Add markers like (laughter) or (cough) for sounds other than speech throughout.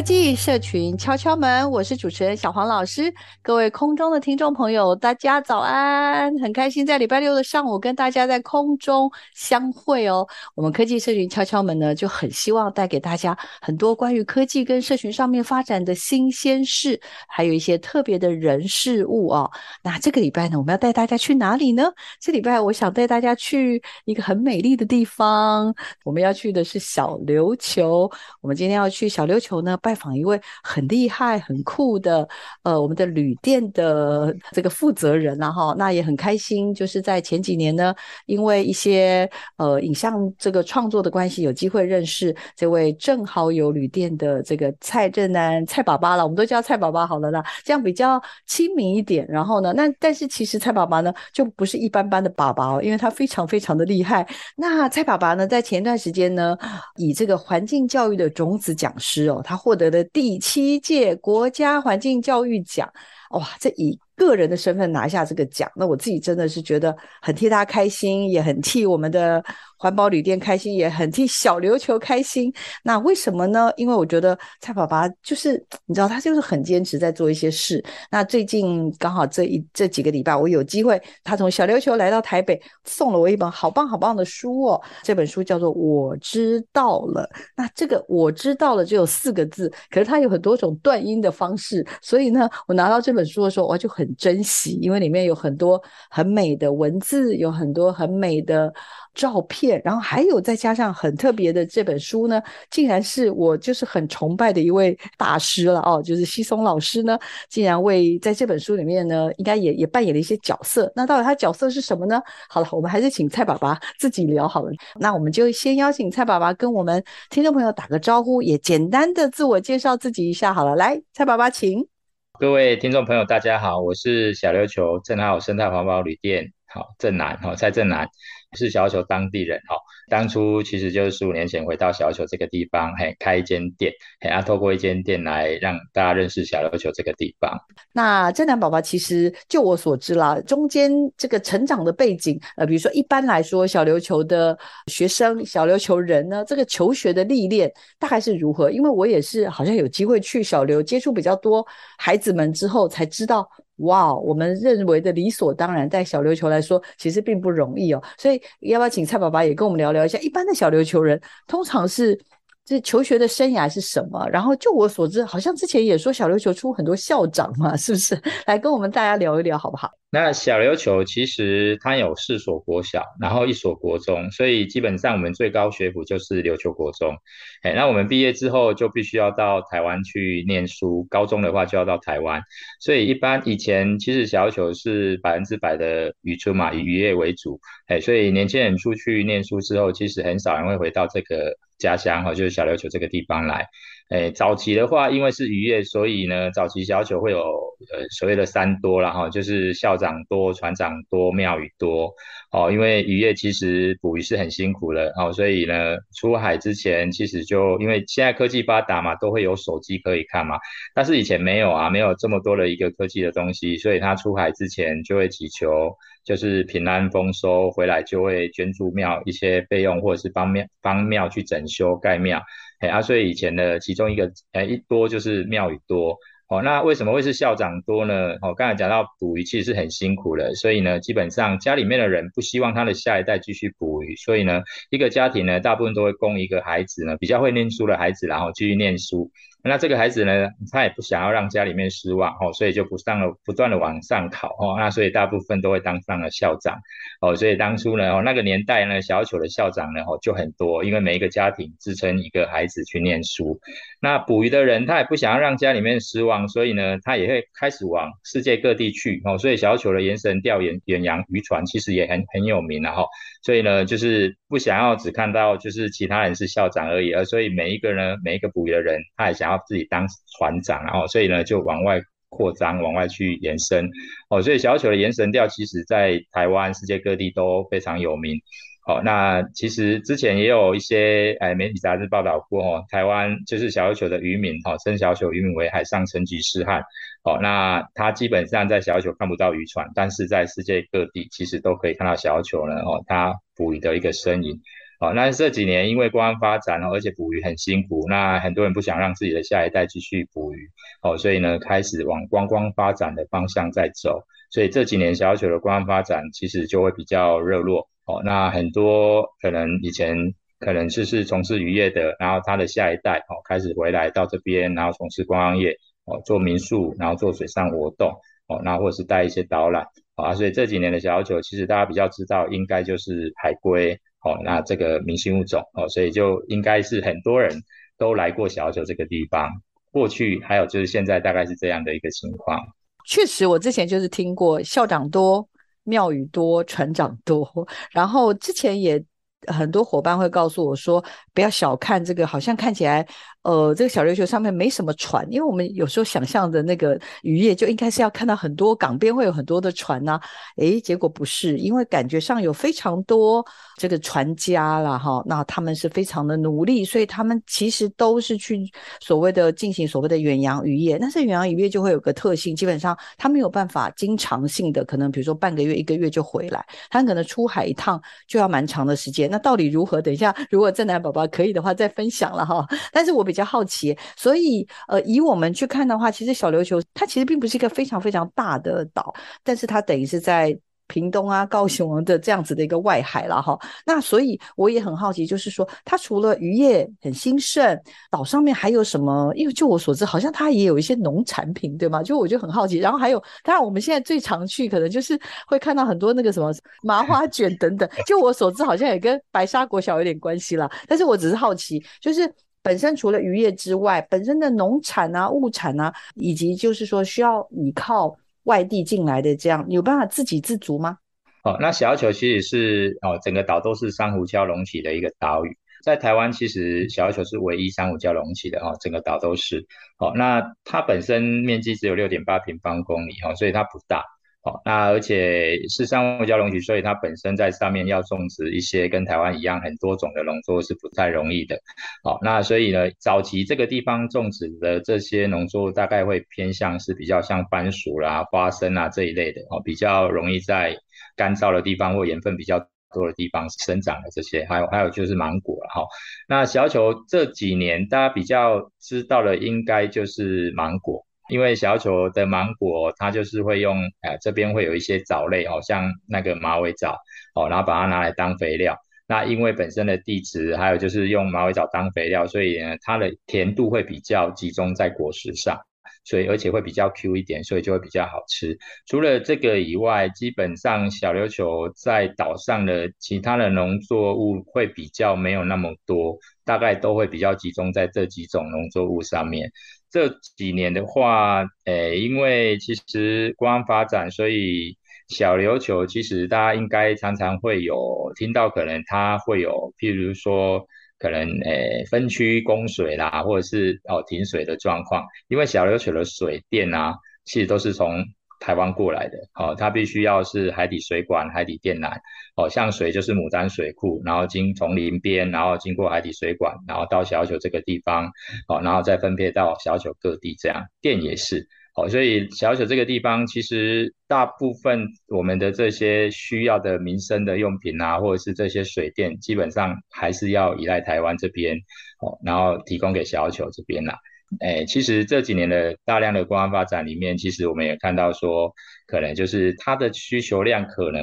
科技社群敲敲门，我是主持人小黄老师。各位空中的听众朋友，大家早安！很开心在礼拜六的上午跟大家在空中相会哦。我们科技社群敲敲门呢，就很希望带给大家很多关于科技跟社群上面发展的新鲜事，还有一些特别的人事物哦。那这个礼拜呢，我们要带大家去哪里呢？这礼拜我想带大家去一个很美丽的地方。我们要去的是小琉球。我们今天要去小琉球呢，拜拜访一位很厉害、很酷的，呃，我们的旅店的这个负责人然后，那也很开心，就是在前几年呢，因为一些呃影像这个创作的关系，有机会认识这位正好有旅店的这个蔡正南蔡爸爸了，我们都叫蔡爸爸好了啦，这样比较亲民一点。然后呢，那但是其实蔡爸爸呢，就不是一般般的爸爸哦，因为他非常非常的厉害。那蔡爸爸呢，在前段时间呢，以这个环境教育的种子讲师哦，他获获得的第七届国家环境教育奖，哇，这一个人的身份拿下这个奖，那我自己真的是觉得很替他开心，也很替我们的。环保旅店开心，也很替小琉球开心。那为什么呢？因为我觉得蔡爸爸就是你知道，他就是很坚持在做一些事。那最近刚好这一这几个礼拜，我有机会，他从小琉球来到台北，送了我一本好棒好棒的书哦。这本书叫做《我知道了》。那这个“我知道了”只有四个字，可是它有很多种断音的方式。所以呢，我拿到这本书的时候，我就很珍惜，因为里面有很多很美的文字，有很多很美的。照片，然后还有再加上很特别的这本书呢，竟然是我就是很崇拜的一位大师了哦，就是西松老师呢，竟然为在这本书里面呢，应该也也扮演了一些角色。那到底他角色是什么呢？好了，我们还是请蔡爸爸自己聊好了。那我们就先邀请蔡爸爸跟我们听众朋友打个招呼，也简单的自我介绍自己一下好了。来，蔡爸爸，请。各位听众朋友，大家好，我是小琉球正好生态环保旅店，好正南，好蔡正南。是小琉球当地人哈，当初其实就是十五年前回到小琉球这个地方，嘿，开一间店，嘿，啊，透过一间店来让大家认识小琉球这个地方。那真南宝宝其实就我所知啦，中间这个成长的背景，呃，比如说一般来说小琉球的学生、小琉球人呢，这个求学的历练大概是如何？因为我也是好像有机会去小琉接触比较多孩子们之后才知道。哇，我们认为的理所当然，在小琉球来说，其实并不容易哦。所以，要不要请蔡爸爸也跟我们聊聊一下，一般的小琉球人通常是这求学的生涯是什么？然后，就我所知，好像之前也说小琉球出很多校长嘛，(laughs) 是不是？来跟我们大家聊一聊，好不好？那小琉球其实它有四所国小，然后一所国中，所以基本上我们最高学府就是琉球国中。哎，那我们毕业之后就必须要到台湾去念书，高中的话就要到台湾。所以一般以前其实小琉球是百分之百的渔村嘛，以渔业为主。哎，所以年轻人出去念书之后，其实很少人会回到这个家乡哈，就是小琉球这个地方来。诶，早期的话，因为是渔业，所以呢，早期小琉球会有呃所谓的三多啦哈，就是校长多、船长多、庙宇多哦。因为渔业其实捕鱼是很辛苦的哦，所以呢，出海之前其实就因为现在科技发达嘛，都会有手机可以看嘛，但是以前没有啊，没有这么多的一个科技的东西，所以他出海之前就会祈求就是平安丰收，回来就会捐助庙一些费用，或者是帮庙帮庙去整修盖庙。哎啊，所以以前的其中一个，哎，一多就是庙宇多哦，那为什么会是校长多呢？哦，刚才讲到捕鱼其实是很辛苦的，所以呢，基本上家里面的人不希望他的下一代继续捕鱼，所以呢，一个家庭呢，大部分都会供一个孩子呢，比较会念书的孩子，然后继续念书。那这个孩子呢，他也不想要让家里面失望哦，所以就不上了，不断的往上考哦。那所以大部分都会当上了校长哦。所以当初呢，哦那个年代呢，小丑的校长呢，哦就很多，因为每一个家庭支撑一个孩子去念书。那捕鱼的人他也不想要让家里面失望，所以呢，他也会开始往世界各地去哦。所以小丑的延绳钓远远洋渔船其实也很很有名了哈。所以呢，就是不想要只看到就是其他人是校长而已，而所以每一个人，每一个捕鱼的人，他也想。要自己当船长，然后所以呢就往外扩张，往外去延伸哦。所以小丑的延伸调，其实在台湾、世界各地都非常有名。哦，那其实之前也有一些哎媒体杂志报道过哦，台湾就是小琉球的渔民哦，称小琉球渔民为海上成吉思汗。哦，那他基本上在小琉球看不到渔船，但是在世界各地其实都可以看到小琉球呢哦，他捕鱼的一个身影。哦，那这几年因为观光发展哦，而且捕鱼很辛苦，那很多人不想让自己的下一代继续捕鱼，哦，所以呢开始往观光发展的方向在走，所以这几年小琉球的观光发展其实就会比较热络，哦，那很多可能以前可能就是从事渔业的，然后他的下一代哦开始回来到这边，然后从事观光业，哦，做民宿，然后做水上活动，哦，那或者是带一些导览，啊，所以这几年的小琉球其实大家比较知道应该就是海龟。哦，那这个明星物种哦，所以就应该是很多人都来过小琉球这个地方。过去还有就是现在大概是这样的一个情况。确实，我之前就是听过校长多、庙宇多、船长多，然后之前也很多伙伴会告诉我说，不要小看这个，好像看起来。呃，这个小琉球上面没什么船，因为我们有时候想象的那个渔业就应该是要看到很多港边会有很多的船呐、啊，诶，结果不是，因为感觉上有非常多这个船家啦，哈，那他们是非常的努力，所以他们其实都是去所谓的进行所谓的远洋渔业，但是远洋渔业就会有个特性，基本上他没有办法经常性的，可能比如说半个月、一个月就回来，他可能出海一趟就要蛮长的时间，那到底如何？等一下，如果正南宝宝可以的话再分享了哈，但是我。比较好奇，所以呃，以我们去看的话，其实小琉球它其实并不是一个非常非常大的岛，但是它等于是在屏东啊、高雄的这样子的一个外海了哈。那所以我也很好奇，就是说它除了渔业很兴盛，岛上面还有什么？因为就我所知，好像它也有一些农产品，对吗？就我就很好奇。然后还有，当然我们现在最常去，可能就是会看到很多那个什么麻花卷等等。就我所知，好像也跟白沙国小有点关系啦。但是我只是好奇，就是。本身除了渔业之外，本身的农产啊、物产啊，以及就是说需要依靠外地进来的这样，有办法自给自足吗？哦，那小琉球其实是哦，整个岛都是珊瑚礁隆起的一个岛屿，在台湾其实小琉球是唯一珊瑚礁隆起的哦，整个岛都是哦。那它本身面积只有六点八平方公里哦，所以它不大。好、哦，那而且是珊瑚礁隆起，所以它本身在上面要种植一些跟台湾一样很多种的农作物是不太容易的。好、哦，那所以呢，早期这个地方种植的这些农作物大概会偏向是比较像番薯啦、花生啊这一类的哦，比较容易在干燥的地方或盐分比较多的地方生长的这些，还有还有就是芒果了哈、哦。那小球这几年大家比较知道的应该就是芒果。因为小琉球的芒果，它就是会用，呃，这边会有一些藻类，哦，像那个马尾藻，哦，然后把它拿来当肥料。那因为本身的地质，还有就是用马尾藻当肥料，所以呢，它的甜度会比较集中在果实上，所以而且会比较 Q 一点，所以就会比较好吃。除了这个以外，基本上小琉球在岛上的其他的农作物会比较没有那么多，大概都会比较集中在这几种农作物上面。这几年的话，诶，因为其实光发展，所以小琉球其实大家应该常常会有听到，可能它会有，譬如说，可能诶分区供水啦，或者是哦停水的状况，因为小琉球的水电啊，其实都是从台湾过来的，哦，它必须要是海底水管、海底电缆，哦，像水就是牡丹水库，然后经从林边，然后经过海底水管，然后到小琉球这个地方，哦，然后再分配到小琉各地，这样电也是，哦，所以小琉球这个地方其实大部分我们的这些需要的民生的用品啊，或者是这些水电，基本上还是要依赖台湾这边，哦，然后提供给小琉球这边啦。诶，其实这几年的大量的观光发展里面，其实我们也看到说，可能就是它的需求量可能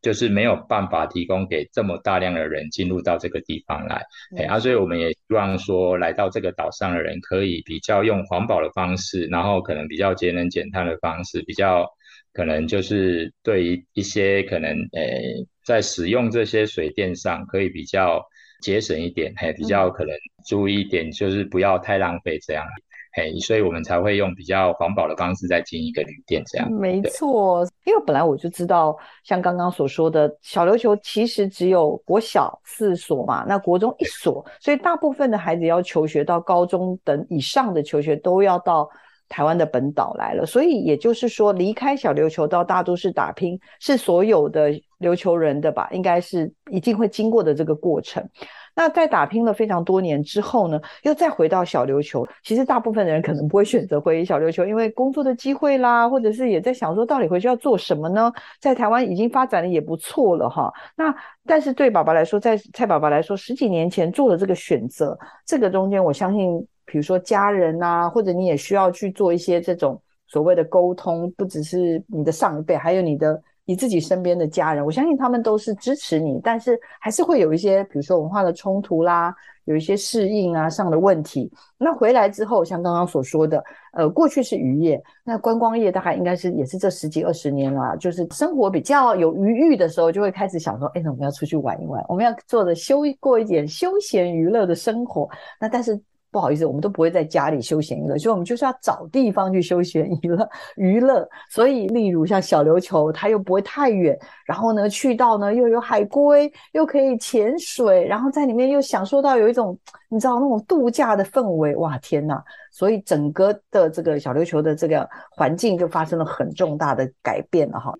就是没有办法提供给这么大量的人进入到这个地方来，哎、嗯，啊，所以我们也希望说，来到这个岛上的人可以比较用环保的方式，然后可能比较节能减碳的方式，比较可能就是对于一些可能诶，在使用这些水电上可以比较。节省一点，嘿，比较可能注意一点，就是不要太浪费这样，嘿，所以我们才会用比较环保的方式在经营一个旅店这样。没错，因为本来我就知道，像刚刚所说的小琉球其实只有国小四所嘛，那国中一所，所以大部分的孩子要求学到高中等以上的求学都要到台湾的本岛来了，所以也就是说，离开小琉球到大都市打拼，是所有的琉球人的吧，应该是一定会经过的这个过程。那在打拼了非常多年之后呢，又再回到小琉球，其实大部分的人可能不会选择回小琉球，因为工作的机会啦，或者是也在想说，到底回去要做什么呢？在台湾已经发展的也不错了哈。那但是对爸爸来说，在蔡爸爸来说，十几年前做了这个选择，这个中间我相信。比如说家人啊，或者你也需要去做一些这种所谓的沟通，不只是你的上一辈，还有你的你自己身边的家人，我相信他们都是支持你，但是还是会有一些，比如说文化的冲突啦，有一些适应啊上的问题。那回来之后，像刚刚所说的，呃，过去是渔业，那观光业大概应该是也是这十几二十年了，就是生活比较有余裕的时候，就会开始想说，哎，那我们要出去玩一玩，我们要做的休过一点休闲娱乐的生活。那但是。不好意思，我们都不会在家里休闲娱乐，所以我们就是要找地方去休闲娱乐 (laughs) 娱乐。所以，例如像小琉球，它又不会太远，然后呢，去到呢又有海龟，又可以潜水，然后在里面又享受到有一种你知道那种度假的氛围。哇，天哪！所以整个的这个小琉球的这个环境就发生了很重大的改变了哈。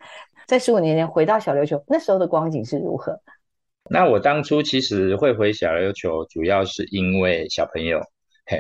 在十五年前回到小琉球，那时候的光景是如何？那我当初其实会回小琉球，主要是因为小朋友。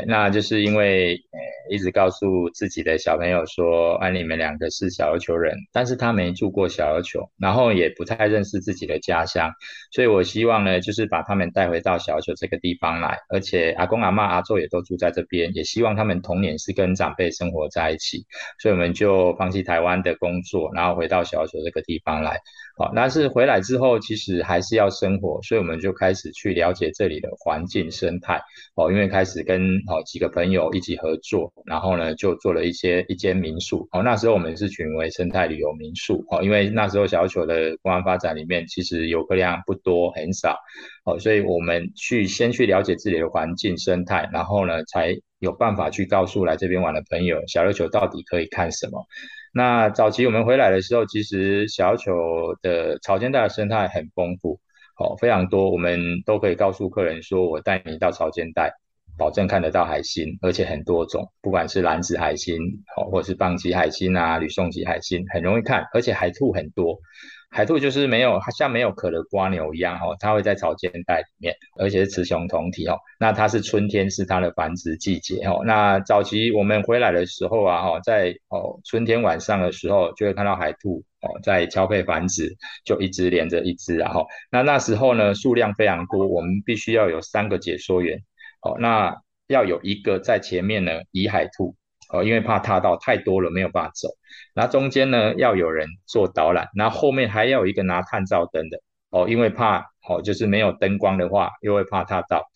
那就是因为呃，一直告诉自己的小朋友说，啊，你们两个是小琉球人，但是他没住过小琉球，然后也不太认识自己的家乡，所以我希望呢，就是把他们带回到小琉球这个地方来，而且阿公阿妈阿祖也都住在这边，也希望他们童年是跟长辈生活在一起，所以我们就放弃台湾的工作，然后回到小琉球这个地方来。好，但是回来之后，其实还是要生活，所以我们就开始去了解这里的环境生态。哦，因为开始跟哦几个朋友一起合作，然后呢就做了一些一间民宿。哦，那时候我们是取名为生态旅游民宿。哦，因为那时候小琉球的观光发展里面，其实游客量不多，很少。哦，所以我们去先去了解这里的环境生态，然后呢才有办法去告诉来这边玩的朋友，小琉球到底可以看什么。那早期我们回来的时候，其实小球的潮间带的生态很丰富，哦，非常多，我们都可以告诉客人说，我带你到潮间带，保证看得到海星，而且很多种，不管是蓝子海星，哦，或者是棒极海星啊，吕宋极海星，很容易看，而且海兔很多。海兔就是没有，像没有壳的蜗牛一样哦，它会在草间带里面，而且是雌雄同体哦。那它是春天是它的繁殖季节哦。那早期我们回来的时候啊，哈，在哦春天晚上的时候，就会看到海兔哦在交配繁殖，就一只连着一只，然后那那时候呢数量非常多，我们必须要有三个解说员哦，那要有一个在前面呢移海兔。哦，因为怕踏到太多了没有办法走，那中间呢要有人做导览，那后，面还要有一个拿探照灯的哦，因为怕哦就是没有灯光的话又会怕踏到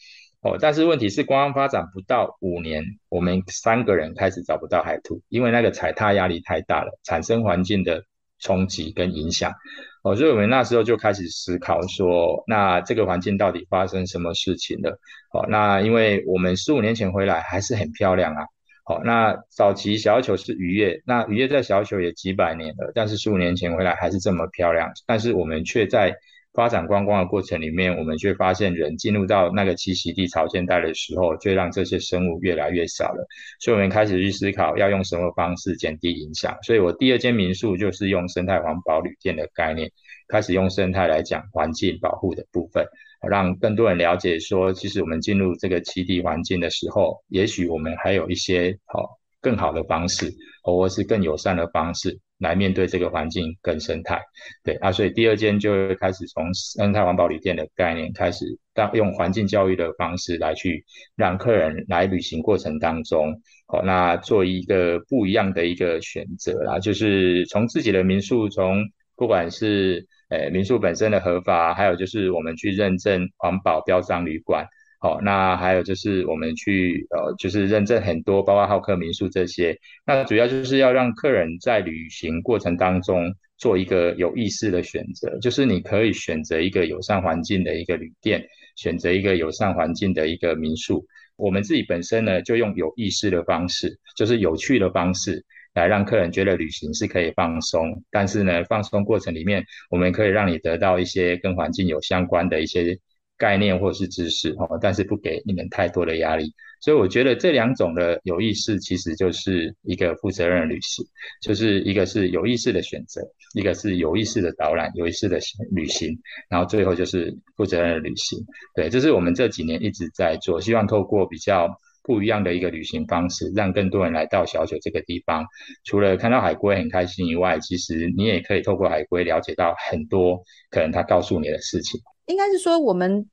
哦，但是问题是观光发展不到五年，我们三个人开始找不到海兔，因为那个踩踏压力太大了，产生环境的冲击跟影响哦，所以我们那时候就开始思考说，那这个环境到底发生什么事情了？哦，那因为我们十五年前回来还是很漂亮啊。好，那早期小球是渔业，那渔业在小球也几百年了，但是十五年前回来还是这么漂亮，但是我们却在发展观光的过程里面，我们却发现人进入到那个栖息地潮间带的时候，却让这些生物越来越少了，所以我们开始去思考要用什么方式减低影响，所以我第二间民宿就是用生态环保旅店的概念，开始用生态来讲环境保护的部分。让更多人了解说，其实我们进入这个栖地环境的时候，也许我们还有一些好更好的方式，或是更友善的方式，来面对这个环境跟生态。对啊，所以第二间就会开始从生态环保旅店的概念开始，当用环境教育的方式来去让客人来旅行过程当中，哦，那做一个不一样的一个选择啦，就是从自己的民宿，从不管是呃民宿本身的合法，还有就是我们去认证环保标章旅馆。好，那还有就是我们去呃，就是认证很多，包括好客民宿这些。那主要就是要让客人在旅行过程当中做一个有意识的选择，就是你可以选择一个友善环境的一个旅店，选择一个友善环境的一个民宿。我们自己本身呢，就用有意识的方式，就是有趣的方式，来让客人觉得旅行是可以放松。但是呢，放松过程里面，我们可以让你得到一些跟环境有相关的一些。概念或是知识哈，但是不给你们太多的压力，所以我觉得这两种的有意识其实就是一个负责任的旅行，就是一个是有意识的选择，一个是有意识的导览，有意识的旅行，然后最后就是负责任的旅行。对，这是我们这几年一直在做，希望透过比较不一样的一个旅行方式，让更多人来到小九这个地方，除了看到海龟很开心以外，其实你也可以透过海龟了解到很多可能他告诉你的事情。应该是说我们。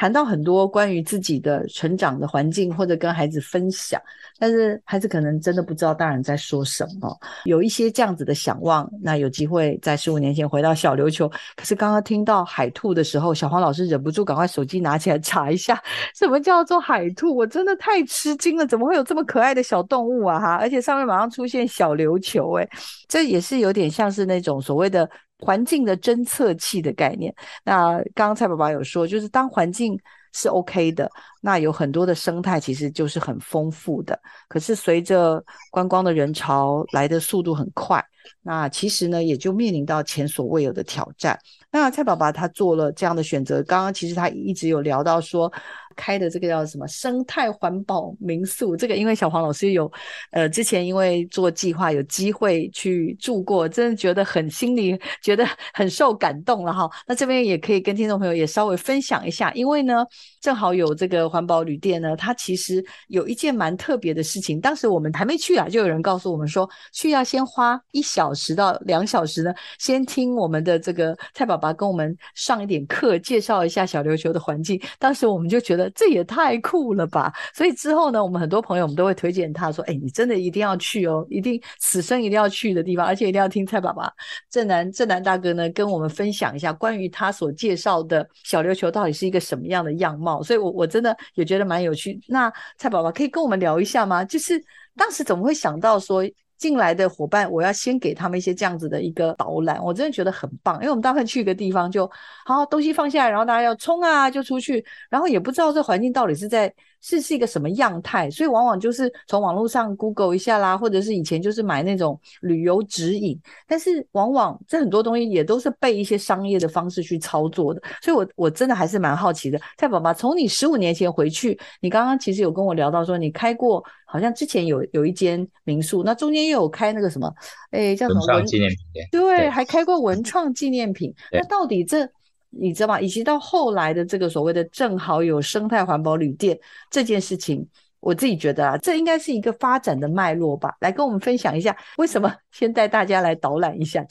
谈到很多关于自己的成长的环境，或者跟孩子分享，但是孩子可能真的不知道大人在说什么，有一些这样子的想望。那有机会在十五年前回到小琉球，可是刚刚听到海兔的时候，小黄老师忍不住赶快手机拿起来查一下，什么叫做海兔？我真的太吃惊了，怎么会有这么可爱的小动物啊？哈，而且上面马上出现小琉球，诶，这也是有点像是那种所谓的。环境的侦测器的概念，那刚刚蔡爸爸有说，就是当环境是 OK 的，那有很多的生态其实就是很丰富的。可是随着观光的人潮来的速度很快，那其实呢也就面临到前所未有的挑战。那蔡爸爸他做了这样的选择，刚刚其实他一直有聊到说。开的这个叫什么生态环保民宿？这个因为小黄老师有，呃，之前因为做计划有机会去住过，真的觉得很心里觉得很受感动了哈。那这边也可以跟听众朋友也稍微分享一下，因为呢，正好有这个环保旅店呢，它其实有一件蛮特别的事情。当时我们还没去啊，就有人告诉我们说，去要先花一小时到两小时呢，先听我们的这个蔡爸爸跟我们上一点课，介绍一下小琉球的环境。当时我们就觉得。这也太酷了吧！所以之后呢，我们很多朋友我们都会推荐他说：“哎，你真的一定要去哦，一定此生一定要去的地方，而且一定要听蔡爸爸正南正南大哥呢跟我们分享一下关于他所介绍的小琉球到底是一个什么样的样貌。”所以我，我我真的也觉得蛮有趣。那蔡爸爸可以跟我们聊一下吗？就是当时怎么会想到说？进来的伙伴，我要先给他们一些这样子的一个导览，我真的觉得很棒，因为我们大部分去一个地方就好，东西放下来，然后大家要冲啊就出去，然后也不知道这环境到底是在。是是一个什么样态，所以往往就是从网络上 Google 一下啦，或者是以前就是买那种旅游指引，但是往往这很多东西也都是被一些商业的方式去操作的，所以我我真的还是蛮好奇的。蔡爸爸，从你十五年前回去，你刚刚其实有跟我聊到说你开过，好像之前有有一间民宿，那中间又有开那个什么，哎叫什么文创纪念品，对，对，还开过文创纪念品，那到底这？你知道吗？以及到后来的这个所谓的正好有生态环保旅店这件事情，我自己觉得啊，这应该是一个发展的脉络吧。来跟我们分享一下，为什么先带大家来导览一下？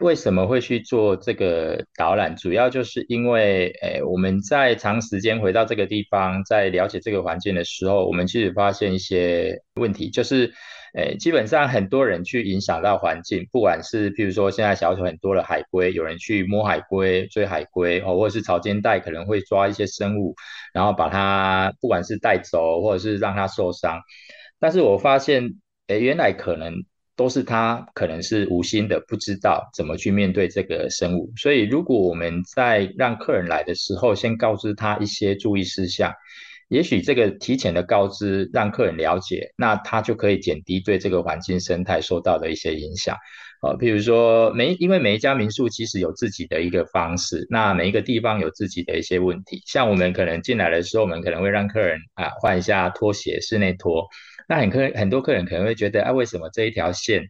为什么会去做这个导览？主要就是因为，诶，我们在长时间回到这个地方，在了解这个环境的时候，我们其实发现一些问题，就是。诶，基本上很多人去影响到环境，不管是譬如说现在小丑很多的海龟，有人去摸海龟、追海龟，哦，或者是潮间带可能会抓一些生物，然后把它不管是带走，或者是让它受伤。但是我发现，诶，原来可能都是他可能是无心的，不知道怎么去面对这个生物。所以如果我们在让客人来的时候，先告知他一些注意事项。也许这个提前的告知，让客人了解，那他就可以减低对这个环境生态受到的一些影响。啊，譬如说每因为每一家民宿其实有自己的一个方式，那每一个地方有自己的一些问题。像我们可能进来的时候，我们可能会让客人啊换一下拖鞋，室内拖。那很客很多客人可能会觉得啊，为什么这一条线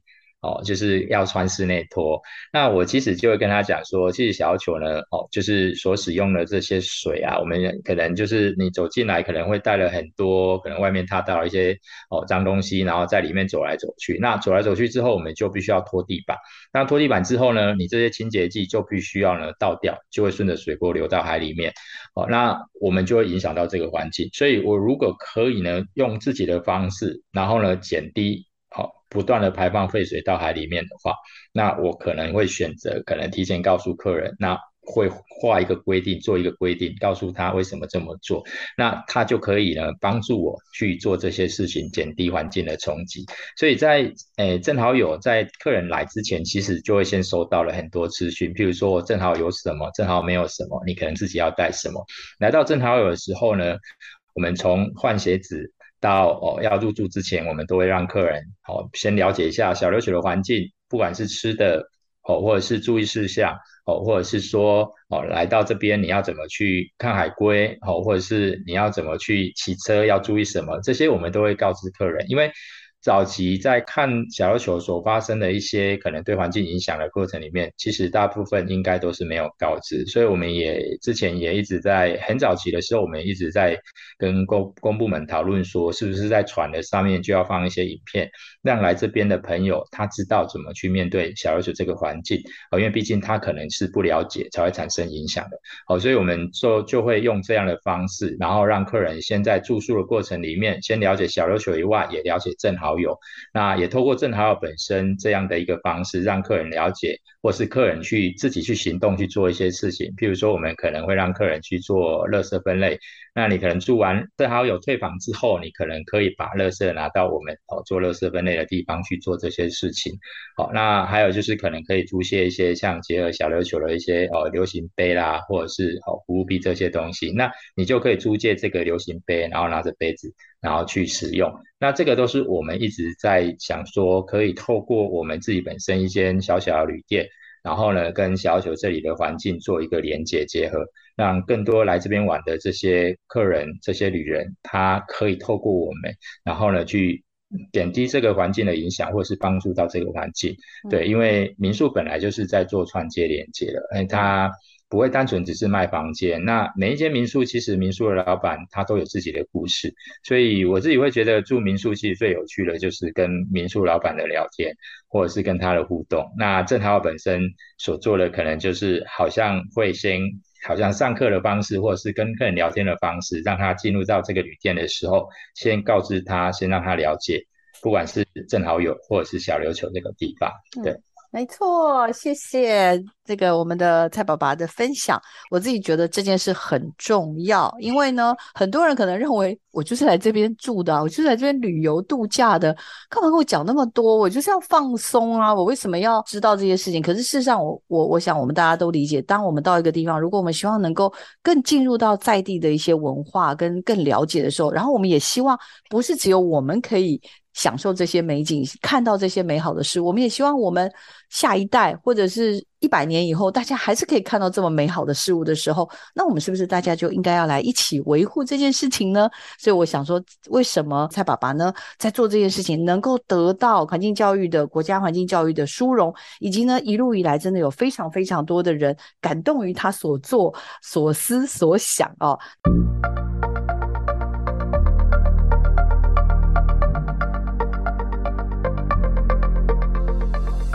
哦，就是要穿室内拖。那我其实就会跟他讲说，其实小球呢，哦，就是所使用的这些水啊，我们可能就是你走进来可能会带了很多，可能外面踏到一些哦脏东西，然后在里面走来走去。那走来走去之后，我们就必须要拖地板。那拖地板之后呢，你这些清洁剂就必须要呢倒掉，就会顺着水沟流到海里面。哦，那我们就会影响到这个环境。所以我如果可以呢，用自己的方式，然后呢减低。好，不断的排放废水到海里面的话，那我可能会选择，可能提前告诉客人，那会画一个规定，做一个规定，告诉他为什么这么做，那他就可以呢帮助我去做这些事情，减低环境的冲击。所以在诶正好有在客人来之前，其实就会先收到了很多资讯，譬如说我正好有什么，正好没有什么，你可能自己要带什么。来到正好有的时候呢，我们从换鞋子。到哦，要入住之前，我们都会让客人哦先了解一下小琉球的环境，不管是吃的哦，或者是注意事项哦，或者是说哦，来到这边你要怎么去看海龟哦，或者是你要怎么去骑车要注意什么，这些我们都会告知客人，因为。早期在看小琉球所发生的一些可能对环境影响的过程里面，其实大部分应该都是没有告知，所以我们也之前也一直在很早期的时候，我们一直在跟公公部门讨论说，是不是在船的上面就要放一些影片，让来这边的朋友他知道怎么去面对小琉球这个环境，哦，因为毕竟他可能是不了解才会产生影响的，好，所以我们就就会用这样的方式，然后让客人先在住宿的过程里面先了解小琉球以外，也了解正好有，那也透过正好友本身这样的一个方式，让客人了解，或是客人去自己去行动去做一些事情。譬如说，我们可能会让客人去做垃圾分类。那你可能住完正好友退房之后，你可能可以把垃圾拿到我们哦做垃圾分类的地方去做这些事情。好，那还有就是可能可以租借一些像结合小琉球的一些哦流行杯啦，或者是哦服务币这些东西。那你就可以租借这个流行杯，然后拿着杯子，然后去使用。那这个都是我们一直在想说，可以透过我们自己本身一间小小的旅店，然后呢，跟小琉球这里的环境做一个连接结合，让更多来这边玩的这些客人、这些旅人，他可以透过我们，然后呢，去点滴这个环境的影响，或是帮助到这个环境。对，因为民宿本来就是在做串接连接的，哎，他。不会单纯只是卖房间，那每一间民宿其实民宿的老板他都有自己的故事，所以我自己会觉得住民宿其实最有趣的就是跟民宿老板的聊天，或者是跟他的互动。那正好本身所做的可能就是好像会先好像上课的方式，或者是跟客人聊天的方式，让他进入到这个旅店的时候，先告知他，先让他了解，不管是正好有或者是小琉球这个地方，对。没错，谢谢这个我们的蔡爸爸的分享。我自己觉得这件事很重要，因为呢，很多人可能认为我就是来这边住的，我就是来这边旅游度假的，干嘛跟我讲那么多？我就是要放松啊！我为什么要知道这些事情？可是事实上我，我我想我们大家都理解，当我们到一个地方，如果我们希望能够更进入到在地的一些文化跟更了解的时候，然后我们也希望不是只有我们可以。享受这些美景，看到这些美好的事，我们也希望我们下一代或者是一百年以后，大家还是可以看到这么美好的事物的时候，那我们是不是大家就应该要来一起维护这件事情呢？所以我想说，为什么蔡爸爸呢在做这件事情，能够得到环境教育的国家环境教育的殊荣，以及呢一路以来真的有非常非常多的人感动于他所做所思所想哦。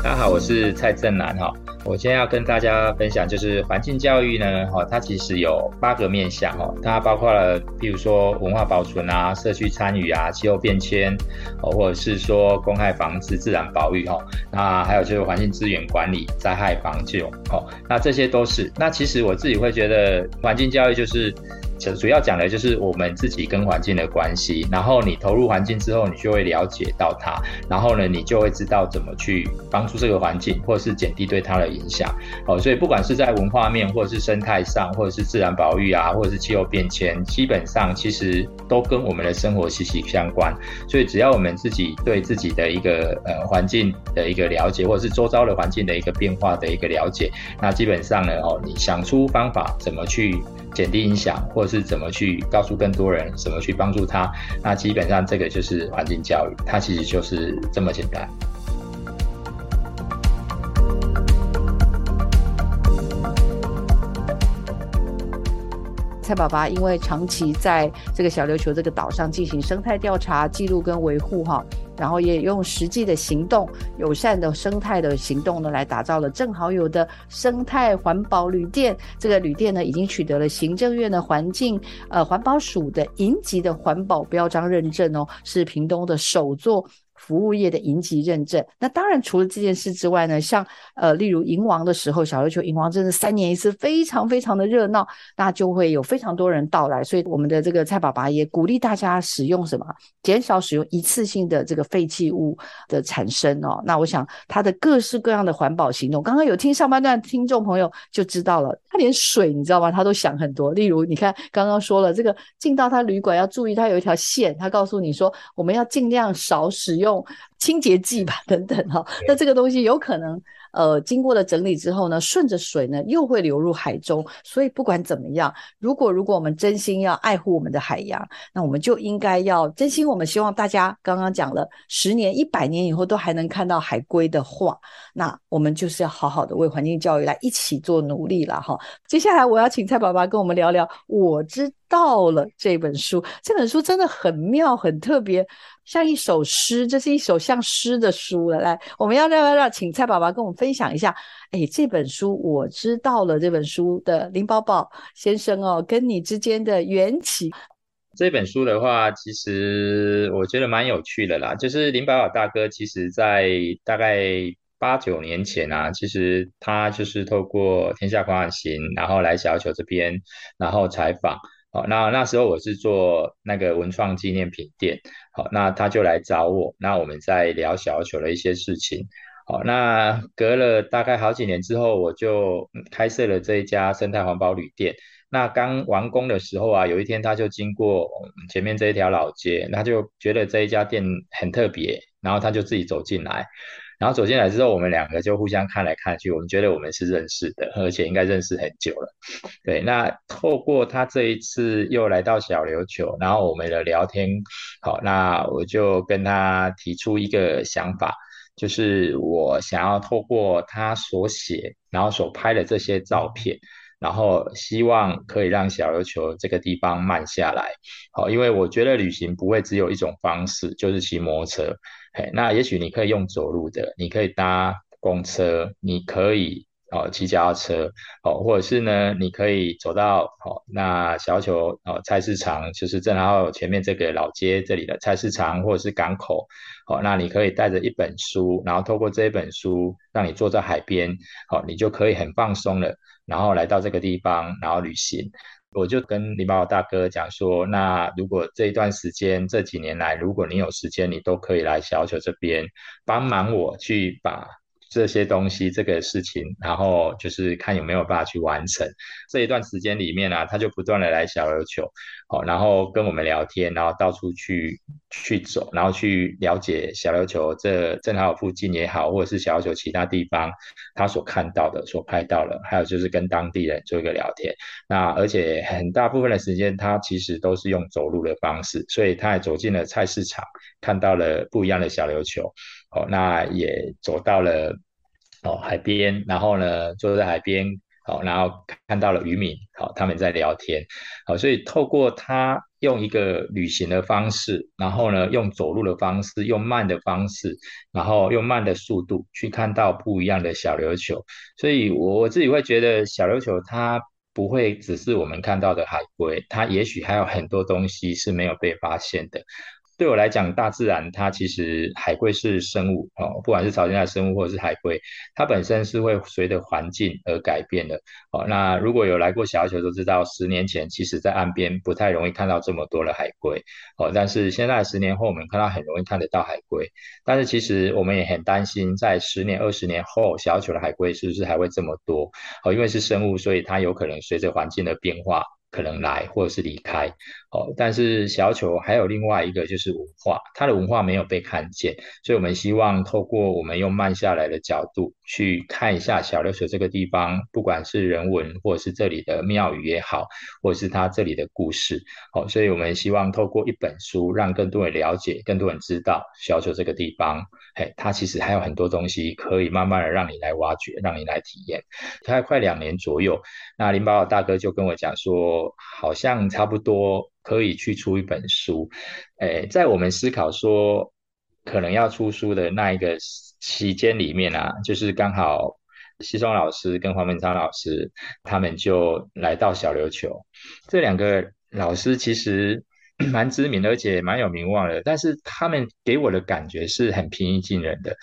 大家好，我是蔡正南哈。我今天要跟大家分享，就是环境教育呢，哈，它其实有八个面向哈，它包括了，比如说文化保存啊、社区参与啊、气候变迁，哦，或者是说公害防治、自然保育哈，那还有就是环境资源管理、灾害防救，哦，那这些都是。那其实我自己会觉得，环境教育就是。主要讲的就是我们自己跟环境的关系，然后你投入环境之后，你就会了解到它，然后呢，你就会知道怎么去帮助这个环境，或者是减低对它的影响。哦，所以不管是在文化面，或者是生态上，或者是自然保育啊，或者是气候变迁，基本上其实都跟我们的生活息息相关。所以只要我们自己对自己的一个呃环境的一个了解，或者是周遭的环境的一个变化的一个了解，那基本上呢，哦，你想出方法怎么去。减低影响，或者是怎么去告诉更多人，怎么去帮助他，那基本上这个就是环境教育，它其实就是这么简单。蔡爸爸因为长期在这个小琉球这个岛上进行生态调查、记录跟维护哈，然后也用实际的行动、友善的生态的行动呢，来打造了正好有的生态环保旅店。这个旅店呢，已经取得了行政院的环境呃环保署的银级的环保标章认证哦，是屏东的首座。服务业的银级认证，那当然除了这件事之外呢，像呃，例如银王的时候，小琉球银王真的三年一次，非常非常的热闹，那就会有非常多人到来。所以我们的这个蔡爸爸也鼓励大家使用什么，减少使用一次性的这个废弃物的产生哦。那我想他的各式各样的环保行动，刚刚有听上半段听众朋友就知道了，他连水你知道吗？他都想很多。例如你看刚刚说了这个进到他旅馆要注意，他有一条线，他告诉你说我们要尽量少使用。用清洁剂吧，等等哈，那这个东西有可能，呃，经过了整理之后呢，顺着水呢又会流入海中，所以不管怎么样，如果如果我们真心要爱护我们的海洋，那我们就应该要真心，我们希望大家刚刚讲了十年、一百年以后都还能看到海龟的话，那我们就是要好好的为环境教育来一起做努力了哈。接下来我要请蔡爸爸跟我们聊聊，我知道了这本书，这本书真的很妙，很特别。像一首诗，这是一首像诗的书了。来，我们要让让请蔡爸爸跟我们分享一下。哎，这本书我知道了。这本书的林宝宝先生哦，跟你之间的缘起。这本书的话，其实我觉得蛮有趣的啦。就是林宝宝大哥，其实在大概八九年前啊，其实他就是透过天下狂想行，然后来小琉球这边，然后采访。好，那那时候我是做那个文创纪念品店，好，那他就来找我，那我们在聊小琉球的一些事情，好，那隔了大概好几年之后，我就开设了这一家生态环保旅店。那刚完工的时候啊，有一天他就经过前面这一条老街，他就觉得这一家店很特别，然后他就自己走进来。然后走进来之后，我们两个就互相看来看去，我们觉得我们是认识的，而且应该认识很久了。对，那透过他这一次又来到小琉球，然后我们的聊天，好，那我就跟他提出一个想法，就是我想要透过他所写，然后所拍的这些照片，然后希望可以让小琉球这个地方慢下来。好，因为我觉得旅行不会只有一种方式，就是骑摩托车。嘿，那也许你可以用走路的，你可以搭公车，你可以哦骑脚踏车，哦，或者是呢，你可以走到哦那小球哦菜市场，就是正好前面这个老街这里的菜市场，或者是港口，哦，那你可以带着一本书，然后透过这一本书，让你坐在海边，哦，你就可以很放松了，然后来到这个地方，然后旅行。我就跟林宝大哥讲说，那如果这一段时间这几年来，如果你有时间，你都可以来小九这边帮忙我去把这些东西这个事情，然后就是看有没有办法去完成。这一段时间里面啊，他就不断的来小琉球。好，然后跟我们聊天，然后到处去去走，然后去了解小琉球这正好附近也好，或者是小琉球其他地方他所看到的、所拍到的，还有就是跟当地人做一个聊天。那而且很大部分的时间，他其实都是用走路的方式，所以他也走进了菜市场，看到了不一样的小琉球。哦，那也走到了哦海边，然后呢坐在海边。好，然后看到了渔民，好，他们在聊天，好，所以透过他用一个旅行的方式，然后呢，用走路的方式，用慢的方式，然后用慢的速度去看到不一样的小琉球，所以我我自己会觉得小琉球它不会只是我们看到的海龟，它也许还有很多东西是没有被发现的。对我来讲，大自然它其实海龟是生物哦，不管是潮间的生物或者是海龟，它本身是会随着环境而改变的哦。那如果有来过小球都知道，十年前其实在岸边不太容易看到这么多的海龟哦，但是现在十年后我们看到很容易看得到海龟，但是其实我们也很担心，在十年、二十年后，小球的海龟是不是还会这么多哦？因为是生物，所以它有可能随着环境的变化。可能来或者是离开，哦，但是小琉球还有另外一个就是文化，它的文化没有被看见，所以我们希望透过我们用慢下来的角度去看一下小琉球这个地方，不管是人文或者是这里的庙宇也好，或者是它这里的故事，哦，所以我们希望透过一本书，让更多人了解，更多人知道小琉球这个地方，嘿，它其实还有很多东西可以慢慢的让你来挖掘，让你来体验。大概快两年左右，那林宝宝大哥就跟我讲说。好像差不多可以去出一本书。诶，在我们思考说可能要出书的那一个期间里面啊，就是刚好西松老师跟黄文昌老师他们就来到小琉球，这两个老师其实 (clears throat) 蛮知名，而且蛮有名望的，但是他们给我的感觉是很平易近人的，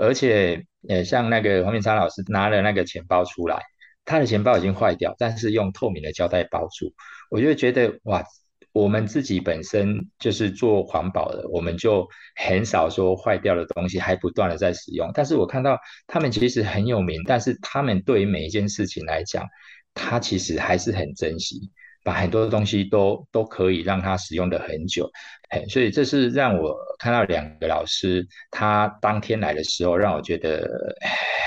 而且呃，像那个黄文昌老师拿了那个钱包出来。他的钱包已经坏掉，但是用透明的胶带包住，我就觉得哇，我们自己本身就是做环保的，我们就很少说坏掉的东西还不断的在使用。但是我看到他们其实很有名，但是他们对于每一件事情来讲，他其实还是很珍惜，把很多的东西都都可以让他使用的很久。嘿，所以这是让我看到两个老师，他当天来的时候，让我觉得。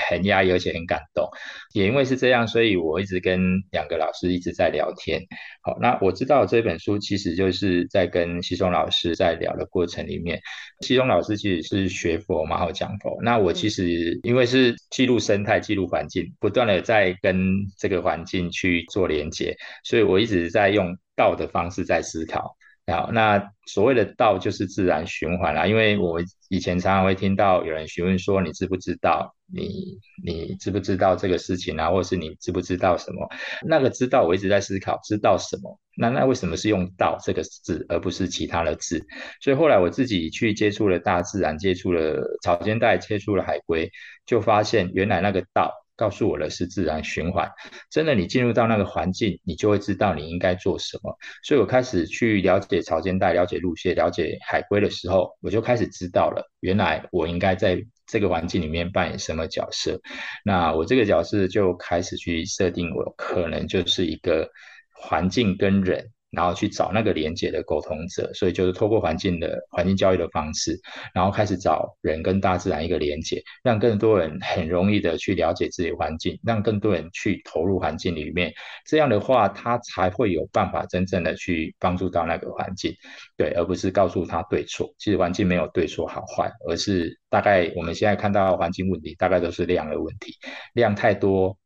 很压抑，而且很感动，也因为是这样，所以我一直跟两个老师一直在聊天。好，那我知道这本书其实就是在跟西松老师在聊的过程里面，西松老师其实是学佛嘛，好讲佛。那我其实因为是记录生态、记录环境，不断的在跟这个环境去做连接，所以我一直在用道的方式在思考。好，那所谓的道就是自然循环啦。因为我以前常常会听到有人询问说，你知不知道？你你知不知道这个事情啊？或者是你知不知道什么？那个知道，我一直在思考，知道什么？那那为什么是用道这个字，而不是其他的字？所以后来我自己去接触了大自然，接触了草间带，接触了海龟，就发现原来那个道。告诉我的是自然循环，真的，你进入到那个环境，你就会知道你应该做什么。所以我开始去了解潮间带、了解路线、了解海龟的时候，我就开始知道了，原来我应该在这个环境里面扮演什么角色。那我这个角色就开始去设定，我可能就是一个环境跟人。然后去找那个连接的沟通者，所以就是透过环境的环境教育的方式，然后开始找人跟大自然一个连接，让更多人很容易的去了解自己的环境，让更多人去投入环境里面。这样的话，他才会有办法真正的去帮助到那个环境，对，而不是告诉他对错。其实环境没有对错好坏，而是大概我们现在看到环境问题，大概都是量的问题，量太多。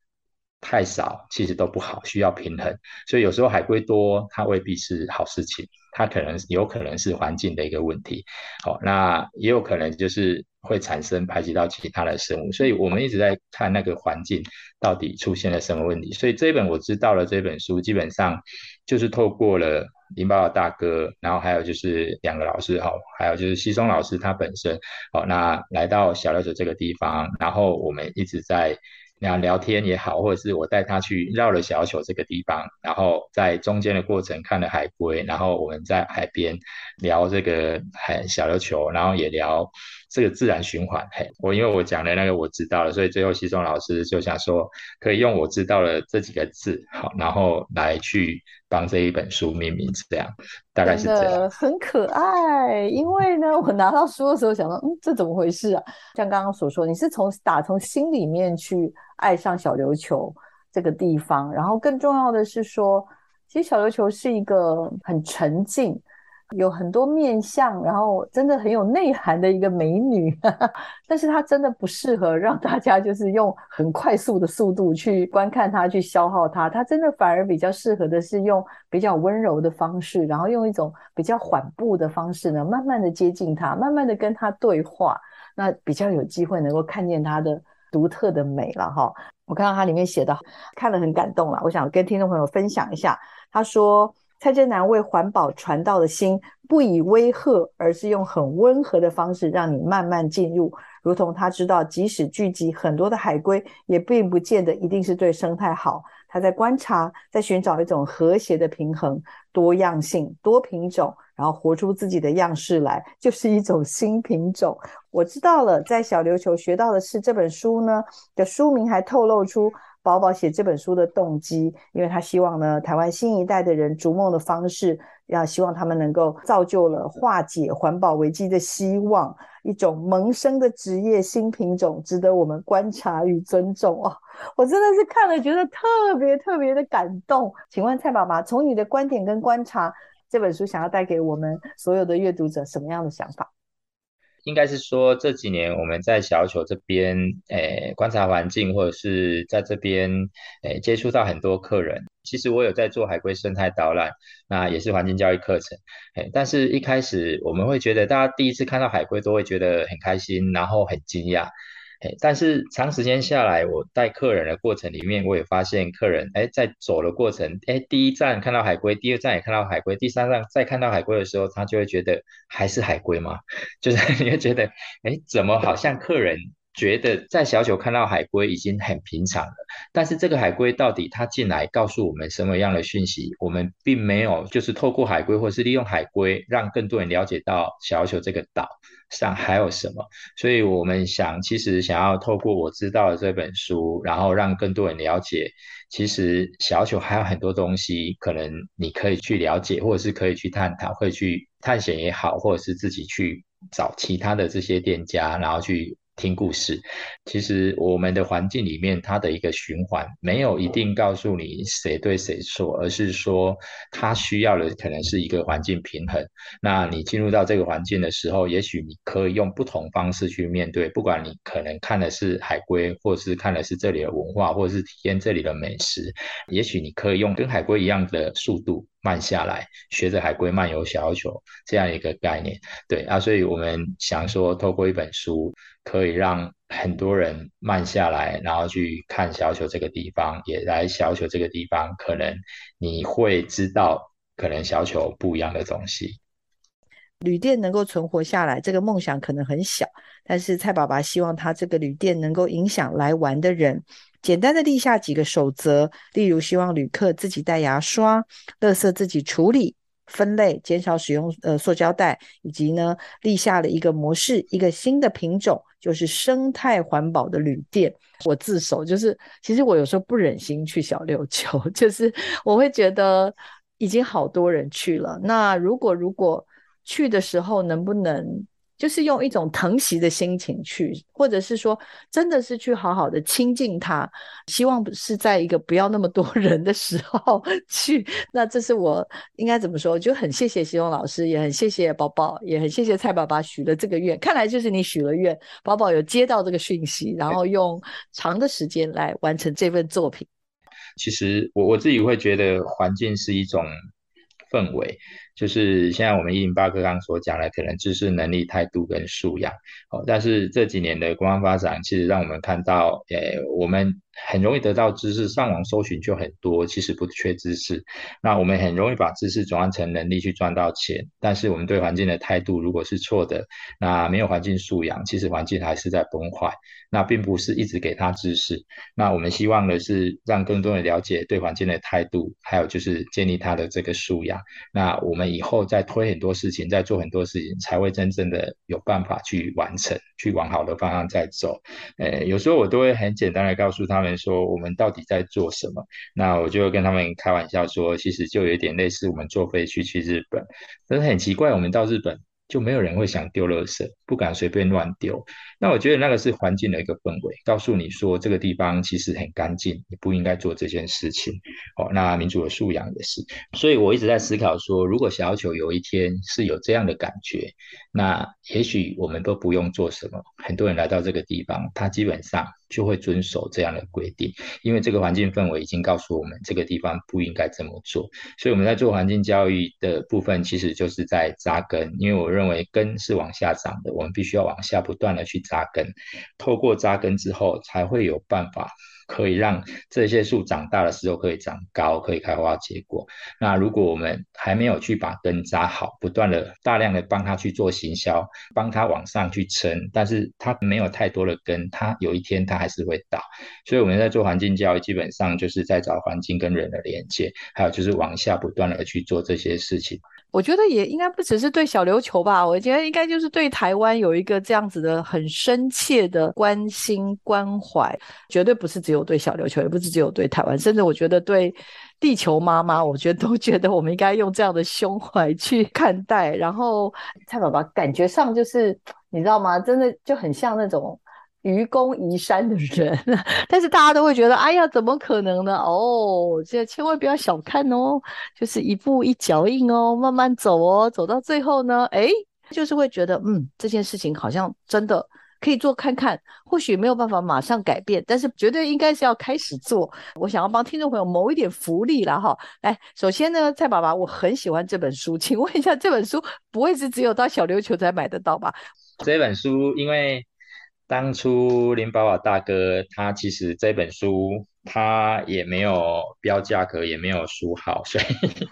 太少其实都不好，需要平衡。所以有时候海龟多，它未必是好事情，它可能有可能是环境的一个问题。好，那也有可能就是会产生排挤到其他的生物。所以我们一直在看那个环境到底出现了什么问题。所以这一本我知道了，这本书基本上就是透过了林宝大哥，然后还有就是两个老师，好，还有就是西松老师他本身，好，那来到小琉球这个地方，然后我们一直在。聊聊天也好，或者是我带他去绕了小球这个地方，然后在中间的过程看了海龟，然后我们在海边聊这个海小琉球，然后也聊这个自然循环。嘿，我因为我讲的那个我知道了，所以最后西松老师就想说，可以用我知道了这几个字，好，然后来去帮这一本书命名，这样大概是这样。很可爱，因为呢，我拿到书的时候想到，嗯，这怎么回事啊？像刚刚所说，你是从打从心里面去。爱上小琉球这个地方，然后更重要的是说，其实小琉球是一个很沉静，有很多面相，然后真的很有内涵的一个美女。(laughs) 但是她真的不适合让大家就是用很快速的速度去观看她，去消耗她。她真的反而比较适合的是用比较温柔的方式，然后用一种比较缓步的方式呢，慢慢的接近她，慢慢的跟她对话，那比较有机会能够看见她的。独特的美了哈，我看到它里面写的，看了很感动了。我想跟听众朋友分享一下，他说蔡振南为环保传道的心，不以威吓，而是用很温和的方式让你慢慢进入。如同他知道，即使聚集很多的海龟，也并不见得一定是对生态好。他在观察，在寻找一种和谐的平衡，多样性、多品种，然后活出自己的样式来，就是一种新品种。我知道了，在小琉球学到的是这本书呢的书名还透露出宝宝写这本书的动机，因为他希望呢，台湾新一代的人逐梦的方式，要希望他们能够造就了化解环保危机的希望，一种萌生的职业新品种，值得我们观察与尊重哦。我真的是看了觉得特别特别的感动。请问蔡爸爸，从你的观点跟观察，这本书想要带给我们所有的阅读者什么样的想法？应该是说这几年我们在小球这边，诶，观察环境或者是在这边，诶，接触到很多客人。其实我有在做海龟生态导览，那也是环境教育课程。诶，但是一开始我们会觉得，大家第一次看到海龟都会觉得很开心，然后很惊讶。但是长时间下来，我带客人的过程里面，我也发现客人哎，在走的过程，哎，第一站看到海龟，第二站也看到海龟，第三站再看到海龟的时候，他就会觉得还是海龟吗？(laughs) 就是你会觉得，哎，怎么好像客人觉得在小九看到海龟已经很平常了，但是这个海龟到底它进来告诉我们什么样的讯息？我们并没有就是透过海龟或是利用海龟，让更多人了解到小九这个岛。上还有什么？所以我们想，其实想要透过我知道的这本书，然后让更多人了解，其实小九还有很多东西，可能你可以去了解，或者是可以去探讨，会去探险也好，或者是自己去找其他的这些店家，然后去。听故事，其实我们的环境里面，它的一个循环没有一定告诉你谁对谁错，而是说它需要的可能是一个环境平衡。那你进入到这个环境的时候，也许你可以用不同方式去面对，不管你可能看的是海龟，或是看的是这里的文化，或是体验这里的美食，也许你可以用跟海龟一样的速度。慢下来，学着海龟漫游小球这样一个概念，对啊，所以我们想说，透过一本书，可以让很多人慢下来，然后去看小球这个地方，也来小球这个地方，可能你会知道，可能小球不一样的东西。旅店能够存活下来，这个梦想可能很小，但是蔡爸爸希望他这个旅店能够影响来玩的人。简单的立下几个守则，例如希望旅客自己带牙刷，垃圾自己处理，分类，减少使用呃塑胶袋，以及呢立下了一个模式，一个新的品种，就是生态环保的旅店。我自首，就是其实我有时候不忍心去小琉球，(laughs) 就是我会觉得已经好多人去了，那如果如果去的时候能不能？就是用一种疼惜的心情去，或者是说，真的是去好好的亲近他，希望是在一个不要那么多 (laughs) 人的时候去。那这是我应该怎么说？就很谢谢希望老师，也很谢谢宝宝，也很谢谢蔡爸爸许了这个愿。看来就是你许了愿，宝宝有接到这个讯息，然后用长的时间来完成这份作品。其实我我自己会觉得，环境是一种氛围。就是现在我们一零八课刚所讲的，可能知识能力、态度跟素养。哦，但是这几年的观光发展，其实让我们看到，诶，我们很容易得到知识，上网搜寻就很多，其实不缺知识。那我们很容易把知识转换成能力去赚到钱，但是我们对环境的态度如果是错的，那没有环境素养，其实环境还是在崩坏。那并不是一直给他知识。那我们希望的是让更多人了解对环境的态度，还有就是建立他的这个素养。那我们。以后再推很多事情，再做很多事情，才会真正的有办法去完成，去往好的方向再走。呃，有时候我都会很简单的告诉他们说，我们到底在做什么？那我就跟他们开玩笑说，其实就有点类似我们坐飞机去日本，但是很奇怪，我们到日本。就没有人会想丢垃圾，不敢随便乱丢。那我觉得那个是环境的一个氛围，告诉你说这个地方其实很干净，你不应该做这件事情。哦，那民主的素养也是。所以我一直在思考说，如果小琉球有一天是有这样的感觉，那也许我们都不用做什么，很多人来到这个地方，他基本上。就会遵守这样的规定，因为这个环境氛围已经告诉我们这个地方不应该这么做，所以我们在做环境教育的部分，其实就是在扎根。因为我认为根是往下长的，我们必须要往下不断的去扎根，透过扎根之后，才会有办法。可以让这些树长大的时候可以长高，可以开花结果。那如果我们还没有去把根扎好，不断的大量的帮它去做行销，帮它往上去撑，但是它没有太多的根，它有一天它还是会倒。所以我们在做环境教育，基本上就是在找环境跟人的连接，还有就是往下不断的去做这些事情。我觉得也应该不只是对小琉球吧，我觉得应该就是对台湾有一个这样子的很深切的关心关怀，绝对不是只有对小琉球，也不是只有对台湾，甚至我觉得对地球妈妈，我觉得都觉得我们应该用这样的胸怀去看待。然后蔡爸爸感觉上就是你知道吗？真的就很像那种。愚公移山的人，(laughs) 但是大家都会觉得，哎呀，怎么可能呢？哦，这千万不要小看哦，就是一步一脚印哦，慢慢走哦，走到最后呢，哎，就是会觉得，嗯，这件事情好像真的可以做看看，或许没有办法马上改变，但是绝对应该是要开始做。我想要帮听众朋友谋一点福利啦哈。来，首先呢，蔡爸爸，我很喜欢这本书，请问一下，这本书不会是只有到小琉球才买得到吧？这本书因为。当初林宝宝大哥他其实这本书他也没有标价格，也没有书号，所以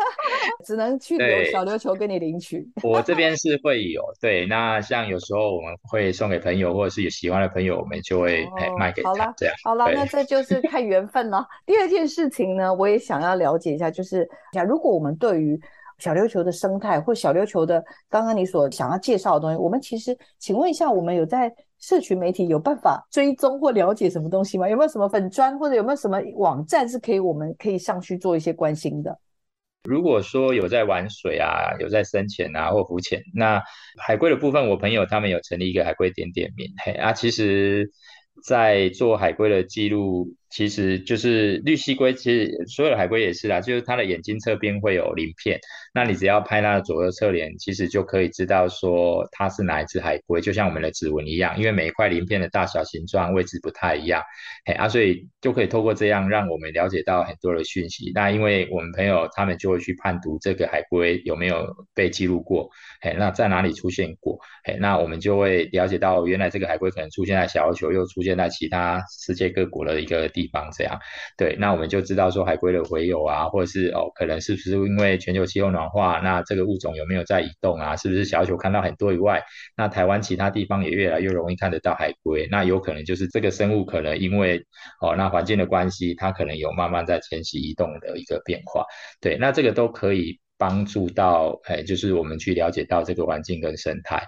(laughs) 只能去小琉球跟你领取。我这边是会有，对，那像有时候我们会送给朋友，或者是有喜欢的朋友，我们就会、哦、卖给他。好了，这样好了，那这就是看缘分了。(laughs) 第二件事情呢，我也想要了解一下，就是假如果我们对于小琉球的生态或小琉球的刚刚你所想要介绍的东西，我们其实请问一下，我们有在。社群媒体有办法追踪或了解什么东西吗？有没有什么粉专或者有没有什么网站是可以我们可以上去做一些关心的？如果说有在玩水啊，有在深潜啊或浮潜，那海龟的部分，我朋友他们有成立一个海龟点点名，嘿啊，其实在做海龟的记录。其实就是绿蠵龟，其实所有的海龟也是啦，就是它的眼睛侧边会有鳞片，那你只要拍它的左右侧脸，其实就可以知道说它是哪一只海龟，就像我们的指纹一样，因为每一块鳞片的大小、形状、位置不太一样，嘿啊，所以就可以透过这样让我们了解到很多的讯息。那因为我们朋友他们就会去判读这个海龟有没有被记录过，嘿，那在哪里出现过，嘿，那我们就会了解到原来这个海龟可能出现在小琉球，又出现在其他世界各国的一个地方这样，对，那我们就知道说海龟的洄游啊，或者是哦，可能是不是因为全球气候暖化，那这个物种有没有在移动啊？是不是小球看到很多以外，那台湾其他地方也越来越容易看得到海龟？那有可能就是这个生物可能因为哦，那环境的关系，它可能有慢慢在迁徙移动的一个变化。对，那这个都可以帮助到，哎，就是我们去了解到这个环境跟生态。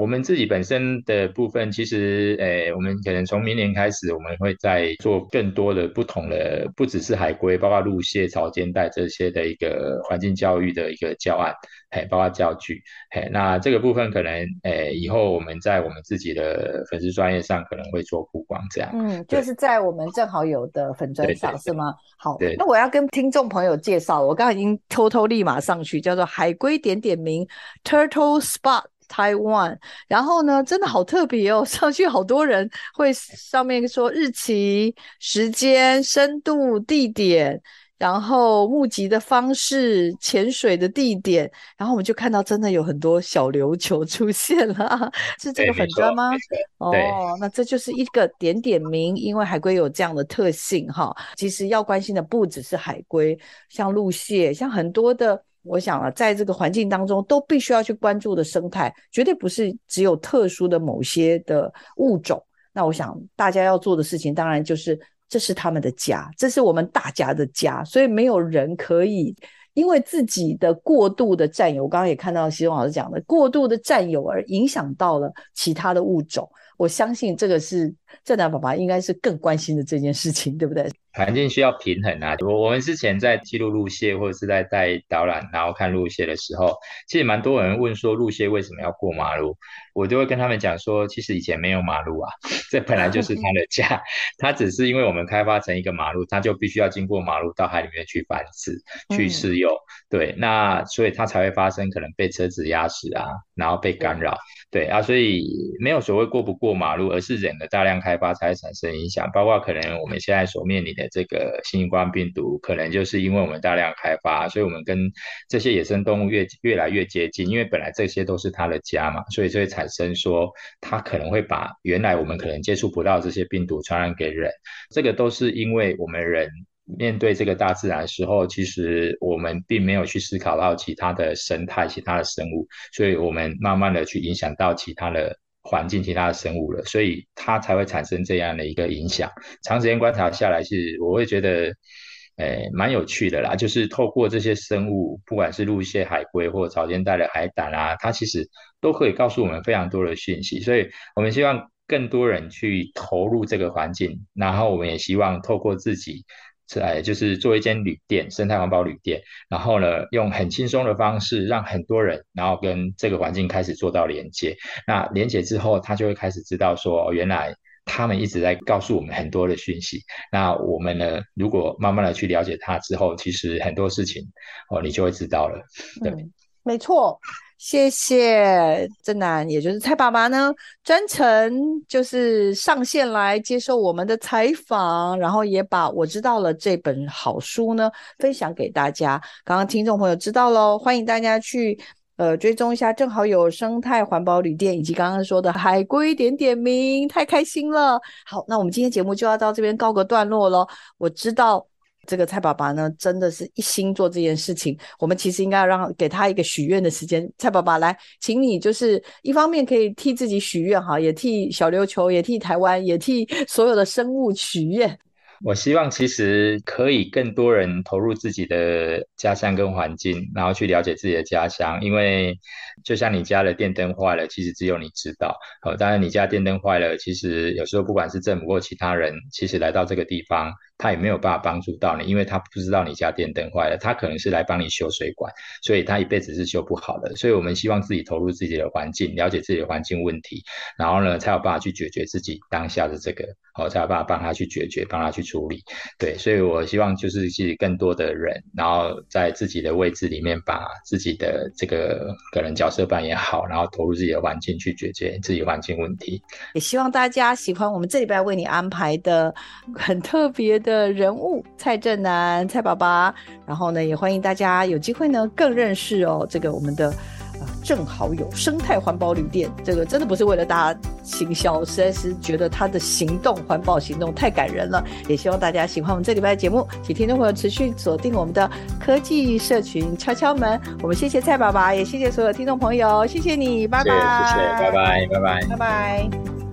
我们自己本身的部分，其实，诶，我们可能从明年开始，我们会在做更多的不同的，不只是海龟，包括陆蟹、潮间带这些的一个环境教育的一个教案，诶，包括教具，诶，那这个部分可能，诶，以后我们在我们自己的粉丝专业上可能会做曝光，这样。嗯，就是在我们正好有的粉专上，是吗？好，对。那我要跟听众朋友介绍，我刚刚已经偷偷立马上去，叫做海龟点点名 Turtle Spot。Taiwan，然后呢，真的好特别哦！(laughs) 上去好多人会上面说日期、时间、深度、地点，然后募集的方式、潜水的地点，然后我们就看到真的有很多小琉球出现了，(laughs) 是这个粉砖吗？哦，那这就是一个点点名，因为海龟有这样的特性哈。其实要关心的不只是海龟，像陆蟹，像很多的。我想啊，在这个环境当中，都必须要去关注的生态，绝对不是只有特殊的某些的物种。那我想大家要做的事情，当然就是这是他们的家，这是我们大家的家，所以没有人可以因为自己的过度的占有，我刚刚也看到习总老师讲的，过度的占有而影响到了其他的物种。我相信这个是正南爸爸应该是更关心的这件事情，对不对？环境需要平衡啊！我我们之前在记录陆蟹或者是在带导览，然后看陆蟹的时候，其实蛮多人问说陆蟹为什么要过马路，我就会跟他们讲说，其实以前没有马路啊，这本来就是它的家，(laughs) 它只是因为我们开发成一个马路，它就必须要经过马路到海里面去繁殖、去饲幼，对，那所以它才会发生可能被车子压死啊，然后被干扰，对啊，所以没有所谓过不过马路，而是人的大量开发才会产生影响，包括可能我们现在所面临这个新冠病毒可能就是因为我们大量开发，所以我们跟这些野生动物越越来越接近，因为本来这些都是它的家嘛，所以就会产生说它可能会把原来我们可能接触不到这些病毒传染给人。这个都是因为我们人面对这个大自然时候，其实我们并没有去思考到其他的生态、其他的生物，所以我们慢慢的去影响到其他的。环境其他的生物了，所以它才会产生这样的一个影响。长时间观察下来，是我会觉得，诶、欸，蛮有趣的啦。就是透过这些生物，不管是陆蟹、海龟或潮间带的海胆啊，它其实都可以告诉我们非常多的讯息。所以我们希望更多人去投入这个环境，然后我们也希望透过自己。来就是做一间旅店，生态环保旅店，然后呢，用很轻松的方式，让很多人，然后跟这个环境开始做到连接。那连接之后，他就会开始知道说，原来他们一直在告诉我们很多的讯息。那我们呢，如果慢慢的去了解它之后，其实很多事情，哦，你就会知道了。对，嗯，没错。谢谢正南，也就是蔡爸爸呢，专程就是上线来接受我们的采访，然后也把我知道了这本好书呢分享给大家。刚刚听众朋友知道喽，欢迎大家去呃追踪一下，正好有生态环保旅店以及刚刚说的海龟点点名，太开心了。好，那我们今天节目就要到这边告个段落喽。我知道。这个蔡爸爸呢，真的是一心做这件事情。我们其实应该要让给他一个许愿的时间。蔡爸爸来，请你就是一方面可以替自己许愿哈，也替小琉球，也替台湾，也替 (laughs) 所有的生物许愿。我希望其实可以更多人投入自己的家乡跟环境，然后去了解自己的家乡。因为就像你家的电灯坏了，其实只有你知道。好，当然你家电灯坏了，其实有时候不管是政府或其他人，其实来到这个地方。他也没有办法帮助到你，因为他不知道你家电灯坏了，他可能是来帮你修水管，所以他一辈子是修不好的。所以我们希望自己投入自己的环境，了解自己的环境问题，然后呢，才有办法去解决自己当下的这个，好，才有办法帮他去解决，帮他去处理。对，所以我希望就是其实更多的人，然后在自己的位置里面，把自己的这个可能角色扮演好，然后投入自己的环境去解决自己环境问题。也希望大家喜欢我们这礼拜为你安排的 (laughs) 很特别的。的人物蔡正南、蔡爸爸，然后呢，也欢迎大家有机会呢更认识哦，这个我们的啊正好有生态环保旅店，这个真的不是为了大家行销，实在是觉得他的行动环保行动太感人了，也希望大家喜欢我们这礼拜的节目，请听众朋友持续锁定我们的科技社群敲敲门，我们谢谢蔡爸爸，也谢谢所有听众朋友，谢谢你，拜拜，谢谢，拜拜，拜拜，拜拜。